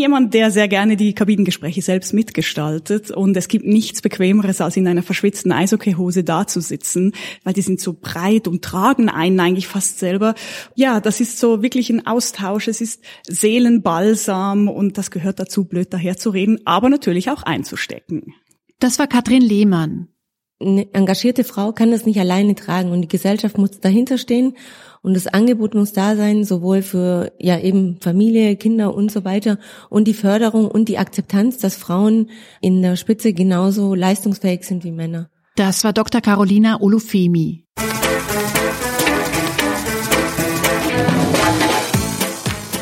jemand, der sehr gerne die Kabinengespräche selbst mitgestaltet und es gibt nichts Bequemeres, als in einer verschwitzten Eishockeyhose dazusitzen, weil die sind so breit und tragen einen eigentlich fast selber. Ja, das ist so wirklich ein Austausch, es ist Seelenbalsam und das gehört dazu, blöd daherzureden, aber natürlich auch einzustecken. Das war Katrin Lehmann. Eine engagierte Frau kann das nicht alleine tragen und die Gesellschaft muss dahinter stehen und das Angebot muss da sein, sowohl für ja eben Familie, Kinder und so weiter und die Förderung und die Akzeptanz, dass Frauen in der Spitze genauso leistungsfähig sind wie Männer. Das war Dr. Carolina Olufemi.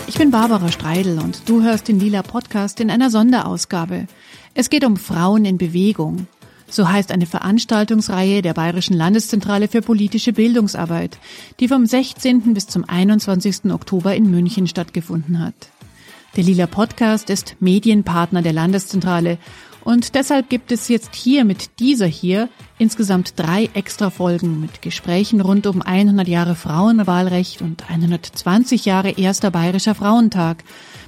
Ich bin Barbara Streidel und du hörst den Lila Podcast in einer Sonderausgabe. Es geht um Frauen in Bewegung. So heißt eine Veranstaltungsreihe der Bayerischen Landeszentrale für politische Bildungsarbeit, die vom 16. bis zum 21. Oktober in München stattgefunden hat. Der Lila Podcast ist Medienpartner der Landeszentrale und deshalb gibt es jetzt hier mit dieser hier insgesamt drei Extra-Folgen mit Gesprächen rund um 100 Jahre Frauenwahlrecht und 120 Jahre erster Bayerischer Frauentag,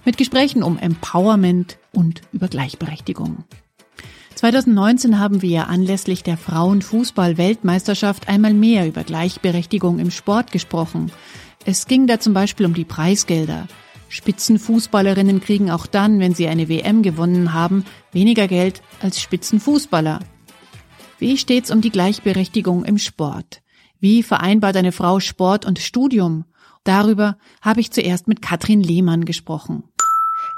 mit Gesprächen um Empowerment und über Gleichberechtigung. 2019 haben wir anlässlich der Frauenfußball-Weltmeisterschaft einmal mehr über Gleichberechtigung im Sport gesprochen. Es ging da zum Beispiel um die Preisgelder. Spitzenfußballerinnen kriegen auch dann, wenn sie eine WM gewonnen haben, weniger Geld als Spitzenfußballer. Wie steht's um die Gleichberechtigung im Sport? Wie vereinbart eine Frau Sport und Studium? Darüber habe ich zuerst mit Katrin Lehmann gesprochen.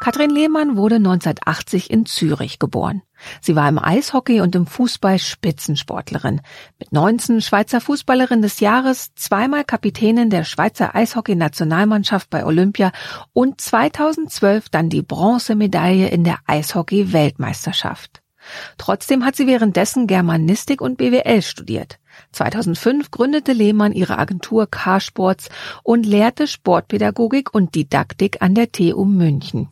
Katrin Lehmann wurde 1980 in Zürich geboren. Sie war im Eishockey und im Fußball Spitzensportlerin. Mit 19 Schweizer Fußballerin des Jahres, zweimal Kapitänin der Schweizer Eishockey-Nationalmannschaft bei Olympia und 2012 dann die Bronzemedaille in der Eishockey-Weltmeisterschaft. Trotzdem hat sie währenddessen Germanistik und BWL studiert. 2005 gründete Lehmann ihre Agentur K-Sports und lehrte Sportpädagogik und Didaktik an der TU München.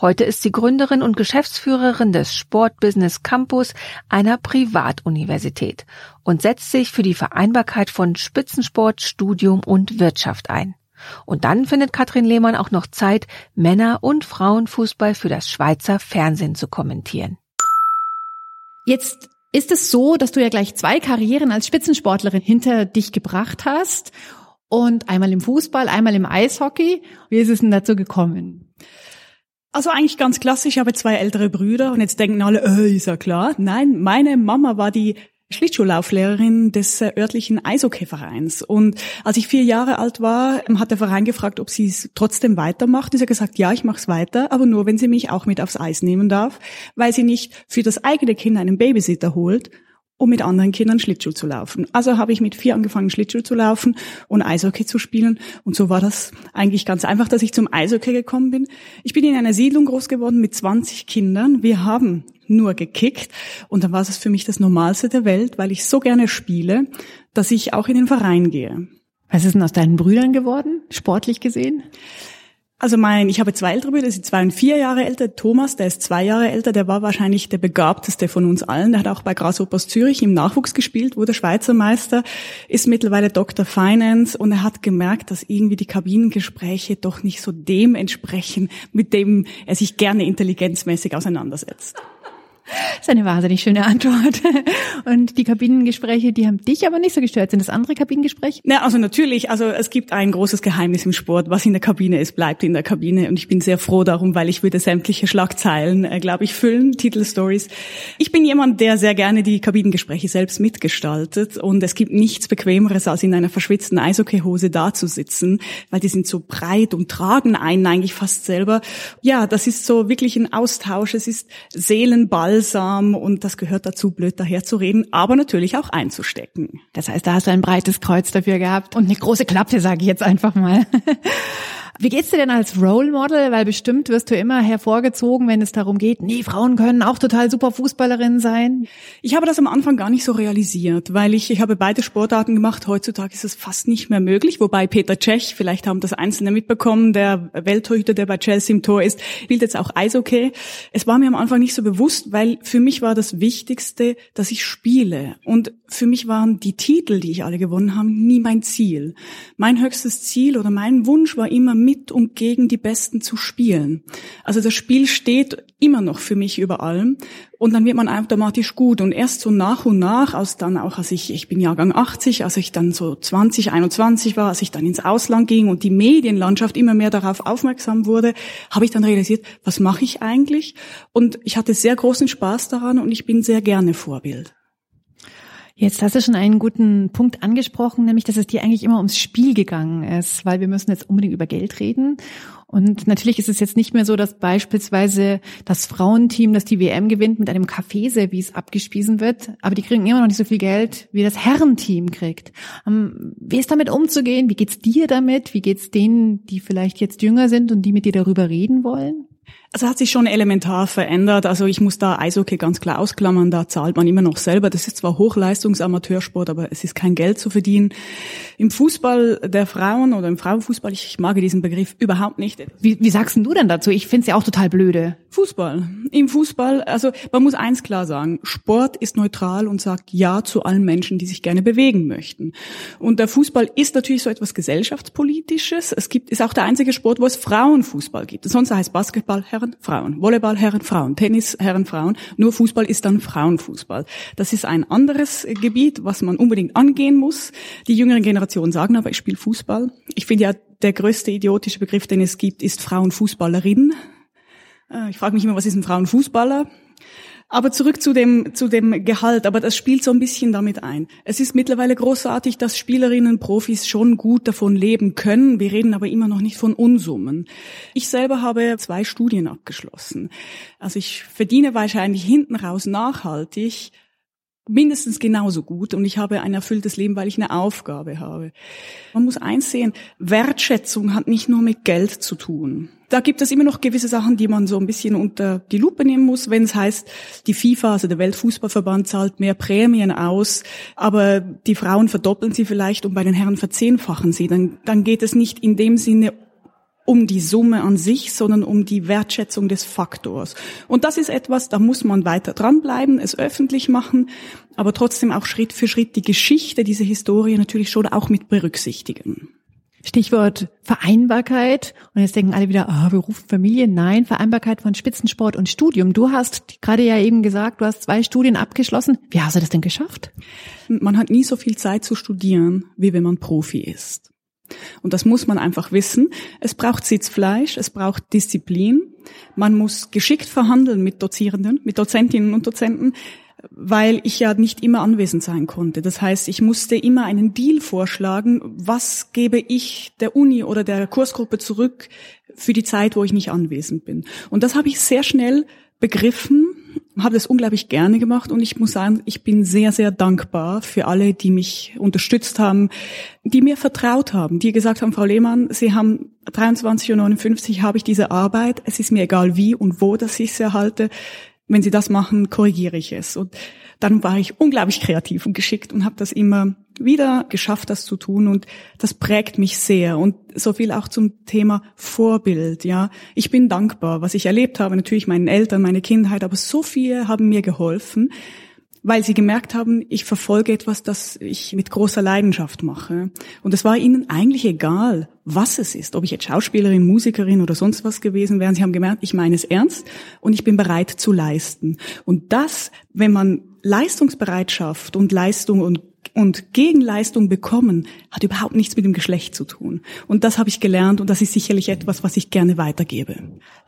Heute ist sie Gründerin und Geschäftsführerin des Sportbusiness Campus einer Privatuniversität und setzt sich für die Vereinbarkeit von Spitzensport, Studium und Wirtschaft ein. Und dann findet Katrin Lehmann auch noch Zeit, Männer- und Frauenfußball für das Schweizer Fernsehen zu kommentieren. Jetzt ist es so, dass du ja gleich zwei Karrieren als Spitzensportlerin hinter dich gebracht hast und einmal im Fußball, einmal im Eishockey. Wie ist es denn dazu gekommen? Also eigentlich ganz klassisch, ich habe zwei ältere Brüder und jetzt denken alle, äh, ist ja klar. Nein, meine Mama war die Schlittschuhlauflehrerin des äh, örtlichen Eishockeyvereins. Und als ich vier Jahre alt war, ähm, hat der Verein gefragt, ob sie es trotzdem weitermacht. Und sie hat gesagt, ja, ich mache es weiter, aber nur, wenn sie mich auch mit aufs Eis nehmen darf, weil sie nicht für das eigene Kind einen Babysitter holt, um mit anderen Kindern Schlittschuh zu laufen. Also habe ich mit vier angefangen, Schlittschuh zu laufen und Eishockey zu spielen. Und so war das eigentlich ganz einfach, dass ich zum Eishockey gekommen bin. Ich bin in einer Siedlung groß geworden mit 20 Kindern. Wir haben nur gekickt. Und dann war es für mich das Normalste der Welt, weil ich so gerne spiele, dass ich auch in den Verein gehe. Was ist denn aus deinen Brüdern geworden, sportlich gesehen? Also mein, ich habe zwei ältere Brüder, die sind zwei und vier Jahre älter. Thomas, der ist zwei Jahre älter, der war wahrscheinlich der begabteste von uns allen. Der hat auch bei Grasshoppers Zürich im Nachwuchs gespielt, wurde Schweizer Meister, ist mittlerweile Dr. Finance und er hat gemerkt, dass irgendwie die Kabinengespräche doch nicht so dem entsprechen, mit dem er sich gerne intelligenzmäßig auseinandersetzt. Das ist eine wahnsinnig schöne Antwort. Und die Kabinengespräche, die haben dich aber nicht so gestört. Sind das andere Kabinengespräche? Ja, also natürlich. Also es gibt ein großes Geheimnis im Sport. Was in der Kabine ist, bleibt in der Kabine. Und ich bin sehr froh darum, weil ich würde sämtliche Schlagzeilen, äh, glaube ich, füllen, Titelstories. Ich bin jemand, der sehr gerne die Kabinengespräche selbst mitgestaltet. Und es gibt nichts Bequemeres, als in einer verschwitzten Eishockeyhose dazusitzen, weil die sind so breit und tragen einen eigentlich fast selber. Ja, das ist so wirklich ein Austausch. Es ist Seelenball balsam und das gehört dazu, blöd daherzureden, aber natürlich auch einzustecken. Das heißt, da hast du ein breites Kreuz dafür gehabt und eine große Klappe, sage ich jetzt einfach mal. Wie geht's dir denn als Role Model? Weil bestimmt wirst du immer hervorgezogen, wenn es darum geht, nee, Frauen können auch total super Fußballerinnen sein. Ich habe das am Anfang gar nicht so realisiert, weil ich, ich habe beide Sportarten gemacht. Heutzutage ist es fast nicht mehr möglich, wobei Peter Cech, vielleicht haben das Einzelne mitbekommen, der Welttorhüter, der bei Chelsea im Tor ist, spielt jetzt auch Eishockey. Es war mir am Anfang nicht so bewusst, weil für mich war das Wichtigste, dass ich spiele. Und für mich waren die Titel, die ich alle gewonnen habe, nie mein Ziel. Mein höchstes Ziel oder mein Wunsch war immer, mit und gegen die Besten zu spielen. Also das Spiel steht immer noch für mich über allem und dann wird man automatisch gut und erst so nach und nach, als dann auch, als ich, ich bin Jahrgang 80, als ich dann so 20, 21 war, als ich dann ins Ausland ging und die Medienlandschaft immer mehr darauf aufmerksam wurde, habe ich dann realisiert, was mache ich eigentlich? Und ich hatte sehr großen Spaß daran und ich bin sehr gerne Vorbild. Jetzt hast du schon einen guten Punkt angesprochen, nämlich, dass es dir eigentlich immer ums Spiel gegangen ist, weil wir müssen jetzt unbedingt über Geld reden. Und natürlich ist es jetzt nicht mehr so, dass beispielsweise das Frauenteam, das die WM gewinnt, mit einem Kaffeeservice abgespiesen wird, aber die kriegen immer noch nicht so viel Geld, wie das Herrenteam kriegt. Ähm, wie ist damit umzugehen? Wie geht's dir damit? Wie geht's denen, die vielleicht jetzt jünger sind und die mit dir darüber reden wollen? Also hat sich schon elementar verändert. Also ich muss da Eishockey ganz klar ausklammern. Da zahlt man immer noch selber. Das ist zwar Hochleistungsamateursport, aber es ist kein Geld zu verdienen. Im Fußball der Frauen oder im Frauenfußball, ich mag diesen Begriff überhaupt nicht. Wie, wie sagst du denn dazu? Ich finde es ja auch total blöde. Fußball. Im Fußball, also man muss eins klar sagen, Sport ist neutral und sagt Ja zu allen Menschen, die sich gerne bewegen möchten. Und der Fußball ist natürlich so etwas gesellschaftspolitisches. Es gibt, ist auch der einzige Sport, wo es Frauenfußball gibt. Sonst heißt Basketball Herren, Frauen, Volleyball Herren, Frauen, Tennis Herren, Frauen. Nur Fußball ist dann Frauenfußball. Das ist ein anderes Gebiet, was man unbedingt angehen muss. Die jüngeren Generationen sagen aber, ich spiele Fußball. Ich finde ja, der größte idiotische Begriff, den es gibt, ist Frauenfußballerin. Äh, ich frage mich immer, was ist ein Frauenfußballer? Aber zurück zu dem, zu dem Gehalt, aber das spielt so ein bisschen damit ein. Es ist mittlerweile großartig, dass Spielerinnen, Profis schon gut davon leben können. Wir reden aber immer noch nicht von Unsummen. Ich selber habe zwei Studien abgeschlossen. Also ich verdiene wahrscheinlich hinten raus nachhaltig mindestens genauso gut und ich habe ein erfülltes Leben, weil ich eine Aufgabe habe. Man muss einsehen, Wertschätzung hat nicht nur mit Geld zu tun. Da gibt es immer noch gewisse Sachen, die man so ein bisschen unter die Lupe nehmen muss, wenn es heißt, die FIFA, also der Weltfußballverband, zahlt mehr Prämien aus, aber die Frauen verdoppeln sie vielleicht und bei den Herren verzehnfachen sie. Dann, dann geht es nicht in dem Sinne um die Summe an sich, sondern um die Wertschätzung des Faktors. Und das ist etwas, da muss man weiter dranbleiben, es öffentlich machen, aber trotzdem auch Schritt für Schritt die Geschichte, diese Historie natürlich schon auch mit berücksichtigen. Stichwort Vereinbarkeit. Und jetzt denken alle wieder, ah, Beruf, Familie. Nein, Vereinbarkeit von Spitzensport und Studium. Du hast gerade ja eben gesagt, du hast zwei Studien abgeschlossen. Wie hast du das denn geschafft? Man hat nie so viel Zeit zu studieren, wie wenn man Profi ist. Und das muss man einfach wissen. Es braucht Sitzfleisch, es braucht Disziplin. Man muss geschickt verhandeln mit Dozierenden, mit Dozentinnen und Dozenten weil ich ja nicht immer anwesend sein konnte. Das heißt, ich musste immer einen Deal vorschlagen, was gebe ich der Uni oder der Kursgruppe zurück für die Zeit, wo ich nicht anwesend bin. Und das habe ich sehr schnell begriffen, habe das unglaublich gerne gemacht und ich muss sagen, ich bin sehr, sehr dankbar für alle, die mich unterstützt haben, die mir vertraut haben, die gesagt haben, Frau Lehmann, Sie haben 23.59 Uhr habe ich diese Arbeit, es ist mir egal wie und wo, dass ich sie erhalte wenn sie das machen, korrigiere ich es. Und dann war ich unglaublich kreativ und geschickt und habe das immer wieder geschafft, das zu tun. Und das prägt mich sehr. Und so viel auch zum Thema Vorbild. Ja, ich bin dankbar, was ich erlebt habe. Natürlich meinen Eltern, meine Kindheit, aber so viele haben mir geholfen weil sie gemerkt haben, ich verfolge etwas, das ich mit großer Leidenschaft mache. Und es war ihnen eigentlich egal, was es ist, ob ich jetzt Schauspielerin, Musikerin oder sonst was gewesen wäre. Sie haben gemerkt, ich meine es ernst und ich bin bereit zu leisten. Und das, wenn man Leistungsbereitschaft und Leistung und und Gegenleistung bekommen hat überhaupt nichts mit dem Geschlecht zu tun. Und das habe ich gelernt und das ist sicherlich etwas, was ich gerne weitergebe.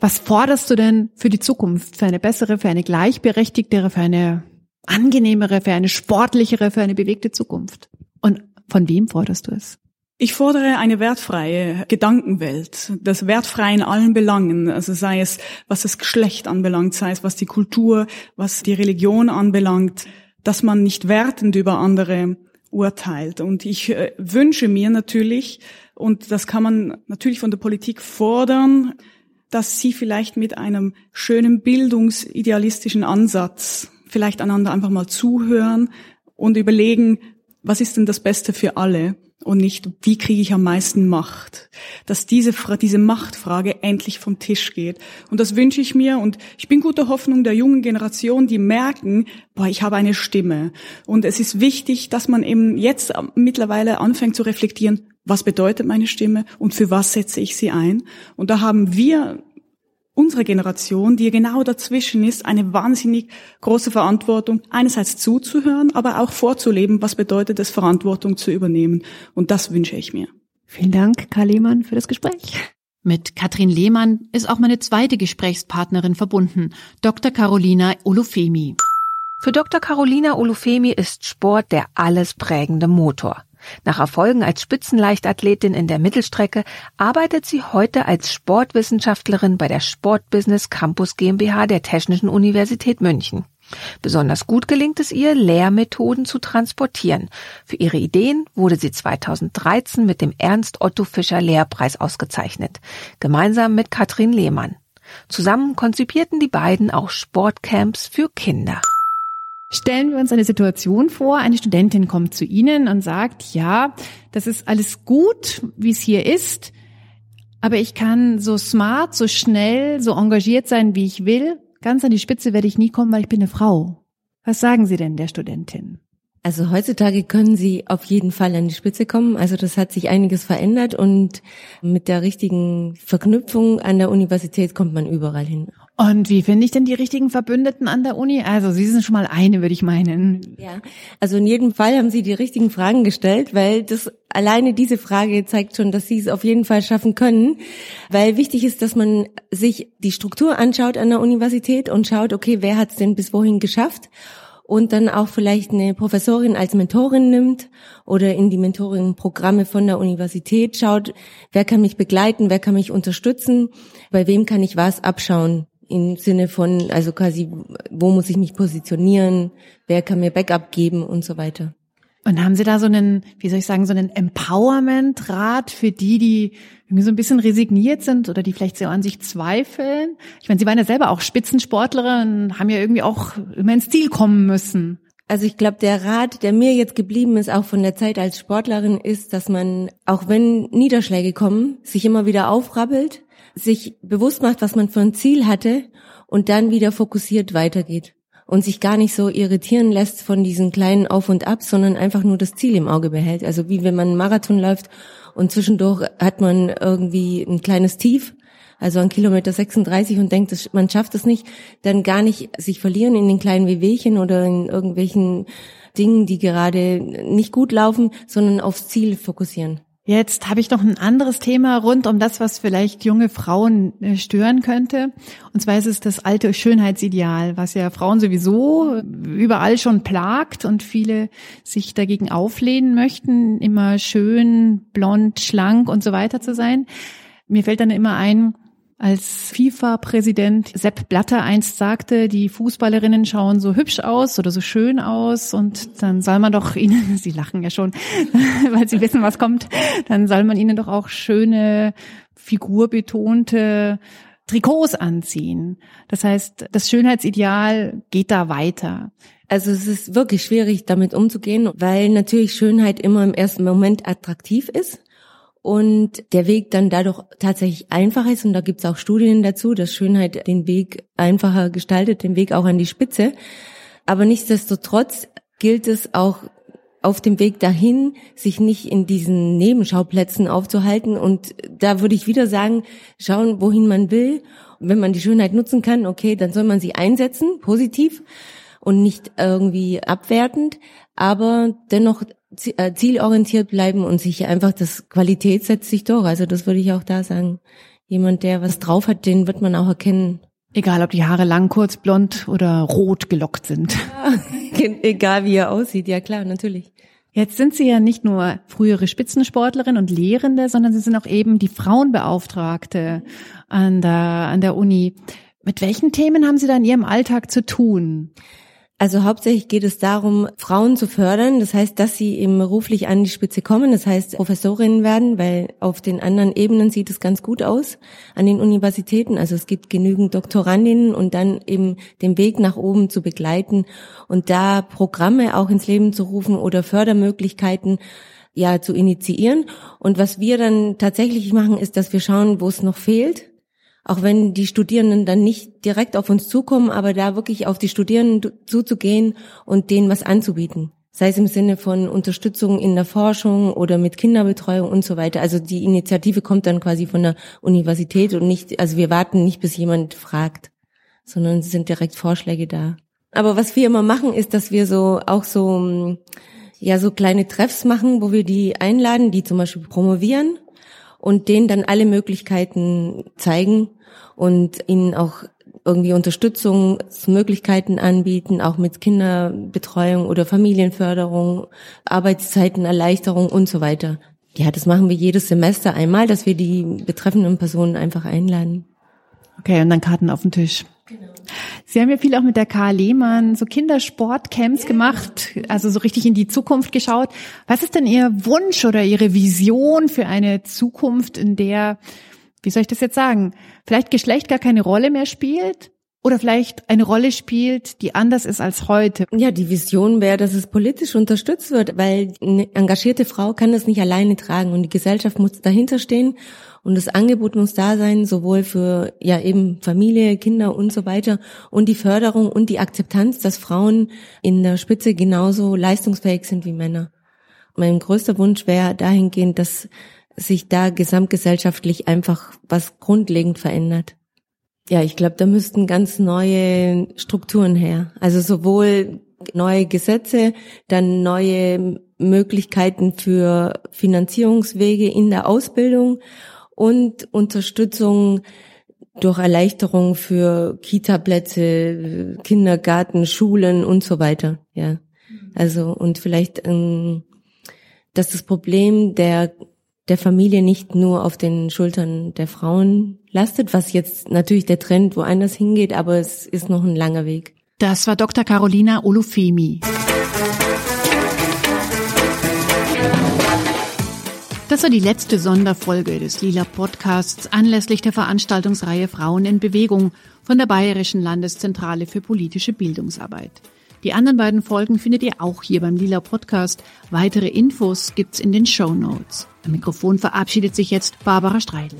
Was forderst du denn für die Zukunft? Für eine bessere, für eine gleichberechtigtere, für eine angenehmere, für eine sportlichere, für eine bewegte Zukunft. Und von wem forderst du es? Ich fordere eine wertfreie Gedankenwelt, das wertfrei in allen Belangen, also sei es, was das Geschlecht anbelangt, sei es, was die Kultur, was die Religion anbelangt, dass man nicht wertend über andere urteilt. Und ich äh, wünsche mir natürlich, und das kann man natürlich von der Politik fordern, dass sie vielleicht mit einem schönen bildungsidealistischen Ansatz vielleicht einander einfach mal zuhören und überlegen, was ist denn das Beste für alle und nicht, wie kriege ich am meisten Macht. Dass diese, diese Machtfrage endlich vom Tisch geht. Und das wünsche ich mir und ich bin guter Hoffnung der jungen Generation, die merken, boah, ich habe eine Stimme. Und es ist wichtig, dass man eben jetzt mittlerweile anfängt zu reflektieren, was bedeutet meine Stimme und für was setze ich sie ein. Und da haben wir unsere Generation, die genau dazwischen ist, eine wahnsinnig große Verantwortung, einerseits zuzuhören, aber auch vorzuleben, was bedeutet es, Verantwortung zu übernehmen. Und das wünsche ich mir. Vielen Dank, Karl Lehmann, für das Gespräch. Mit Katrin Lehmann ist auch meine zweite Gesprächspartnerin verbunden, Dr. Carolina Olufemi. Für Dr. Carolina Olufemi ist Sport der alles prägende Motor. Nach Erfolgen als Spitzenleichtathletin in der Mittelstrecke arbeitet sie heute als Sportwissenschaftlerin bei der Sportbusiness Campus GmbH der Technischen Universität München. Besonders gut gelingt es ihr, Lehrmethoden zu transportieren. Für ihre Ideen wurde sie 2013 mit dem Ernst Otto Fischer Lehrpreis ausgezeichnet, gemeinsam mit Katrin Lehmann. Zusammen konzipierten die beiden auch Sportcamps für Kinder. Stellen wir uns eine Situation vor, eine Studentin kommt zu Ihnen und sagt, ja, das ist alles gut, wie es hier ist, aber ich kann so smart, so schnell, so engagiert sein, wie ich will. Ganz an die Spitze werde ich nie kommen, weil ich bin eine Frau. Was sagen Sie denn der Studentin? Also heutzutage können Sie auf jeden Fall an die Spitze kommen. Also das hat sich einiges verändert und mit der richtigen Verknüpfung an der Universität kommt man überall hin. Und wie finde ich denn die richtigen Verbündeten an der Uni? Also Sie sind schon mal eine, würde ich meinen. Ja, also in jedem Fall haben Sie die richtigen Fragen gestellt, weil das alleine diese Frage zeigt schon, dass Sie es auf jeden Fall schaffen können. Weil wichtig ist, dass man sich die Struktur anschaut an der Universität und schaut, okay, wer hat es denn bis wohin geschafft? und dann auch vielleicht eine Professorin als Mentorin nimmt oder in die Mentoring-Programme von der Universität schaut, wer kann mich begleiten, wer kann mich unterstützen, bei wem kann ich was abschauen im Sinne von, also quasi, wo muss ich mich positionieren, wer kann mir Backup geben und so weiter. Und haben Sie da so einen, wie soll ich sagen, so einen Empowerment-Rat für die, die irgendwie so ein bisschen resigniert sind oder die vielleicht so an sich zweifeln? Ich meine, Sie waren ja selber auch Spitzensportlerin, haben ja irgendwie auch immer ins Ziel kommen müssen. Also ich glaube, der Rat, der mir jetzt geblieben ist, auch von der Zeit als Sportlerin, ist, dass man, auch wenn Niederschläge kommen, sich immer wieder aufrabbelt, sich bewusst macht, was man für ein Ziel hatte und dann wieder fokussiert weitergeht und sich gar nicht so irritieren lässt von diesen kleinen Auf und Ab, sondern einfach nur das Ziel im Auge behält. Also wie wenn man einen Marathon läuft und zwischendurch hat man irgendwie ein kleines Tief, also an Kilometer 36 und denkt, man schafft es nicht, dann gar nicht sich verlieren in den kleinen Wehwehchen oder in irgendwelchen Dingen, die gerade nicht gut laufen, sondern aufs Ziel fokussieren. Jetzt habe ich noch ein anderes Thema rund um das, was vielleicht junge Frauen äh, stören könnte. Und zwar ist es das alte Schönheitsideal, was ja Frauen sowieso überall schon plagt und viele sich dagegen auflehnen möchten, immer schön, blond, schlank und so weiter zu sein. Mir fällt dann immer ein, als FIFA-Präsident Sepp Blatter einst sagte, die Fußballerinnen schauen so hübsch aus oder so schön aus und dann soll man doch ihnen, sie lachen ja schon, weil sie wissen, was kommt, dann soll man ihnen doch auch schöne, figurbetonte Trikots anziehen. Das heißt, das Schönheitsideal geht da weiter. Also es ist wirklich schwierig, damit umzugehen, weil natürlich Schönheit immer im ersten Moment attraktiv ist und der Weg dann dadurch tatsächlich einfacher ist. Und da gibt es auch Studien dazu, dass Schönheit den Weg einfacher gestaltet, den Weg auch an die Spitze. Aber nichtsdestotrotz gilt es auch auf dem Weg dahin, sich nicht in diesen Nebenschauplätzen aufzuhalten. Und da würde ich wieder sagen, schauen, wohin man will. wenn man die Schönheit nutzen kann, okay, dann soll man sie einsetzen, positiv und nicht irgendwie abwertend, aber dennoch zielorientiert bleiben und sich einfach das Qualität setzt sich durch. Also das würde ich auch da sagen. Jemand, der was drauf hat, den wird man auch erkennen. Egal, ob die Haare lang, kurz, blond oder rot gelockt sind. Ja, egal wie er aussieht, ja klar, natürlich. Jetzt sind Sie ja nicht nur frühere Spitzensportlerin und Lehrende, sondern Sie sind auch eben die Frauenbeauftragte an der, an der Uni. Mit welchen Themen haben Sie da in Ihrem Alltag zu tun? Also hauptsächlich geht es darum, Frauen zu fördern. Das heißt, dass sie eben beruflich an die Spitze kommen. Das heißt, Professorinnen werden, weil auf den anderen Ebenen sieht es ganz gut aus an den Universitäten. Also es gibt genügend Doktorandinnen und dann eben den Weg nach oben zu begleiten und da Programme auch ins Leben zu rufen oder Fördermöglichkeiten ja zu initiieren. Und was wir dann tatsächlich machen, ist, dass wir schauen, wo es noch fehlt auch wenn die Studierenden dann nicht direkt auf uns zukommen, aber da wirklich auf die Studierenden zuzugehen und denen was anzubieten. sei es im Sinne von Unterstützung in der Forschung oder mit Kinderbetreuung und so weiter. Also die Initiative kommt dann quasi von der Universität und nicht, also wir warten nicht, bis jemand fragt, sondern es sind direkt Vorschläge da. Aber was wir immer machen, ist, dass wir so auch so ja so kleine Treffs machen, wo wir die einladen, die zum Beispiel promovieren und denen dann alle Möglichkeiten zeigen und ihnen auch irgendwie Unterstützungsmöglichkeiten anbieten, auch mit Kinderbetreuung oder Familienförderung, Arbeitszeitenerleichterung und so weiter. Ja, das machen wir jedes Semester einmal, dass wir die betreffenden Personen einfach einladen. Okay, und dann Karten auf den Tisch. Genau. Sie haben ja viel auch mit der Karl Lehmann so Kindersportcamps gemacht, also so richtig in die Zukunft geschaut. Was ist denn Ihr Wunsch oder Ihre Vision für eine Zukunft, in der, wie soll ich das jetzt sagen, vielleicht Geschlecht gar keine Rolle mehr spielt? Oder vielleicht eine Rolle spielt, die anders ist als heute. Ja, die Vision wäre, dass es politisch unterstützt wird, weil eine engagierte Frau kann das nicht alleine tragen und die Gesellschaft muss dahinter stehen und das Angebot muss da sein, sowohl für ja eben Familie, Kinder und so weiter und die Förderung und die Akzeptanz, dass Frauen in der Spitze genauso leistungsfähig sind wie Männer. Mein größter Wunsch wäre dahingehend, dass sich da gesamtgesellschaftlich einfach was grundlegend verändert. Ja, ich glaube, da müssten ganz neue Strukturen her. Also sowohl neue Gesetze, dann neue Möglichkeiten für Finanzierungswege in der Ausbildung und Unterstützung durch Erleichterung für Kita-Plätze, Kindergarten, Schulen und so weiter. Ja, also und vielleicht, ähm, dass das Problem der der Familie nicht nur auf den Schultern der Frauen lastet, was jetzt natürlich der Trend woanders hingeht, aber es ist noch ein langer Weg. Das war Dr. Carolina Olufemi. Das war die letzte Sonderfolge des Lila Podcasts anlässlich der Veranstaltungsreihe Frauen in Bewegung von der Bayerischen Landeszentrale für politische Bildungsarbeit. Die anderen beiden Folgen findet ihr auch hier beim Lila Podcast. Weitere Infos gibt's in den Show Notes. Am Mikrofon verabschiedet sich jetzt Barbara Streidel.